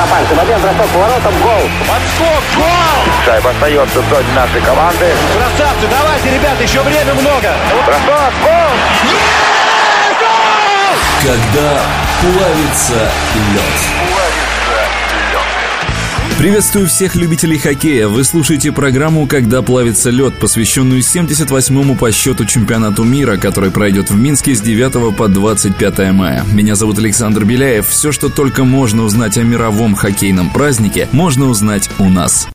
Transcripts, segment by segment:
на пальце. Момент, бросок поворотом, гол. Подскок, гол! Шайба остается в зоне нашей команды. Красавцы, давайте, ребят, еще время много. Бросок, гол! Когда плавится лед. Приветствую всех любителей хоккея. Вы слушаете программу «Когда плавится лед», посвященную 78-му по счету чемпионату мира, который пройдет в Минске с 9 по 25 мая. Меня зовут Александр Беляев. Все, что только можно узнать о мировом хоккейном празднике, можно узнать у нас.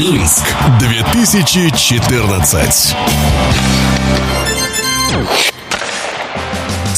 Минск 2014.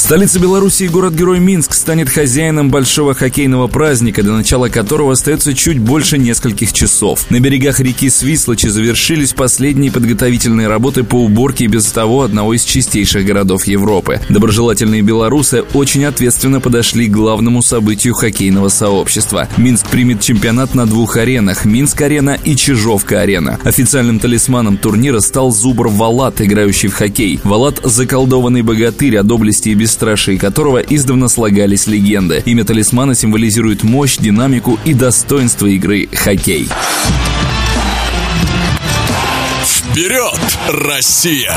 Столица Беларуси и город-герой Минск станет хозяином большого хоккейного праздника, до начала которого остается чуть больше нескольких часов. На берегах реки Свислочи завершились последние подготовительные работы по уборке без того одного из чистейших городов Европы. Доброжелательные белорусы очень ответственно подошли к главному событию хоккейного сообщества. Минск примет чемпионат на двух аренах – Минск-арена и Чижовка-арена. Официальным талисманом турнира стал Зубр Валат, играющий в хоккей. Валат – заколдованный богатырь, о доблести и бесстрашии бесстрашии которого издавна слагались легенды. Имя талисмана символизирует мощь, динамику и достоинство игры хоккей. Вперед, Россия!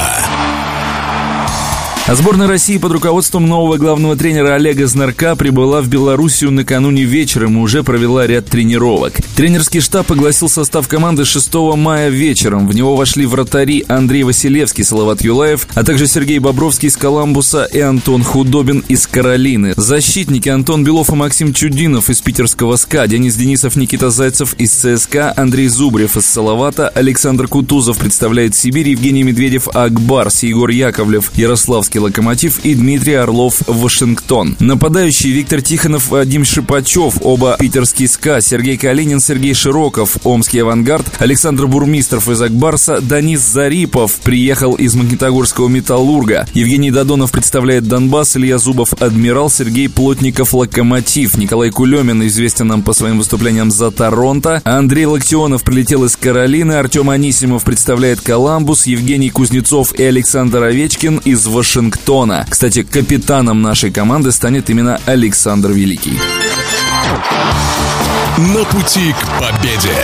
Сборная России под руководством нового главного тренера Олега Знарка прибыла в Белоруссию накануне вечером и уже провела ряд тренировок. Тренерский штаб огласил состав команды 6 мая вечером. В него вошли вратари Андрей Василевский, Салават Юлаев, а также Сергей Бобровский из Коламбуса и Антон Худобин из Каролины. Защитники Антон Белов и Максим Чудинов из питерского СКА, Денис Денисов, Никита Зайцев из ЦСКА, Андрей Зубрев из Салавата, Александр Кутузов представляет Сибирь, Евгений Медведев Акбарс, Егор Яковлев, Ярославский Локомотив и Дмитрий Орлов Вашингтон. Нападающие Виктор Тихонов, Вадим Шипачев, оба питерский СКА, Сергей Калинин, Сергей Широков, Омский авангард, Александр Бурмистров из Акбарса, Данис Зарипов приехал из Магнитогорского Металлурга, Евгений Додонов представляет Донбасс, Илья Зубов Адмирал, Сергей Плотников Локомотив, Николай Кулемин известен нам по своим выступлениям за Торонто, Андрей Локтионов прилетел из Каролины, Артем Анисимов представляет Коламбус, Евгений Кузнецов и Александр Овечкин из Вашингтона. Вашингтона. Кстати, капитаном нашей команды станет именно Александр Великий. На пути к победе.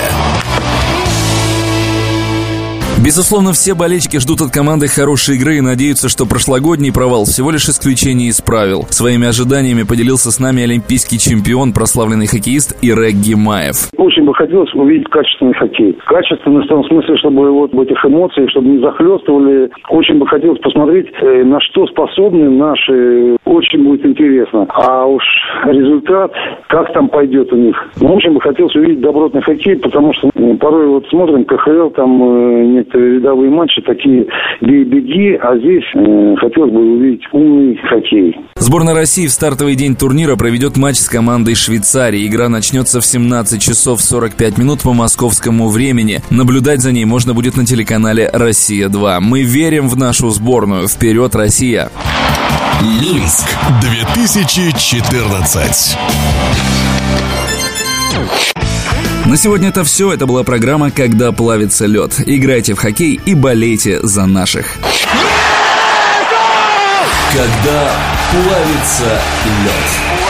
Безусловно, все болельщики ждут от команды хорошей игры и надеются, что прошлогодний провал всего лишь исключение из правил. Своими ожиданиями поделился с нами олимпийский чемпион, прославленный хоккеист Ирек Гимаев. Очень бы хотелось увидеть качественный хоккей. Качественный в том смысле, чтобы вот в этих эмоциях, чтобы не захлестывали. Очень бы хотелось посмотреть, э, на что способны наши. Очень будет интересно. А уж результат, как там пойдет у них. Ну, очень бы хотелось увидеть добротный хоккей, потому что порой вот смотрим КХЛ, там э, некоторые рядовые матчи такие бей-беги, а здесь э, хотелось бы увидеть умный хоккей. Сборная России в стартовый день турнира проведет матч с командой Швейцарии. Игра начнется в 17 часов 45 минут по московскому времени. Наблюдать за ней можно будет на телеканале «Россия-2». Мы верим в нашу сборную. Вперед, Россия! Минск 2014. На сегодня это все. Это была программа «Когда плавится лед». Играйте в хоккей и болейте за наших. Когда плавится лед.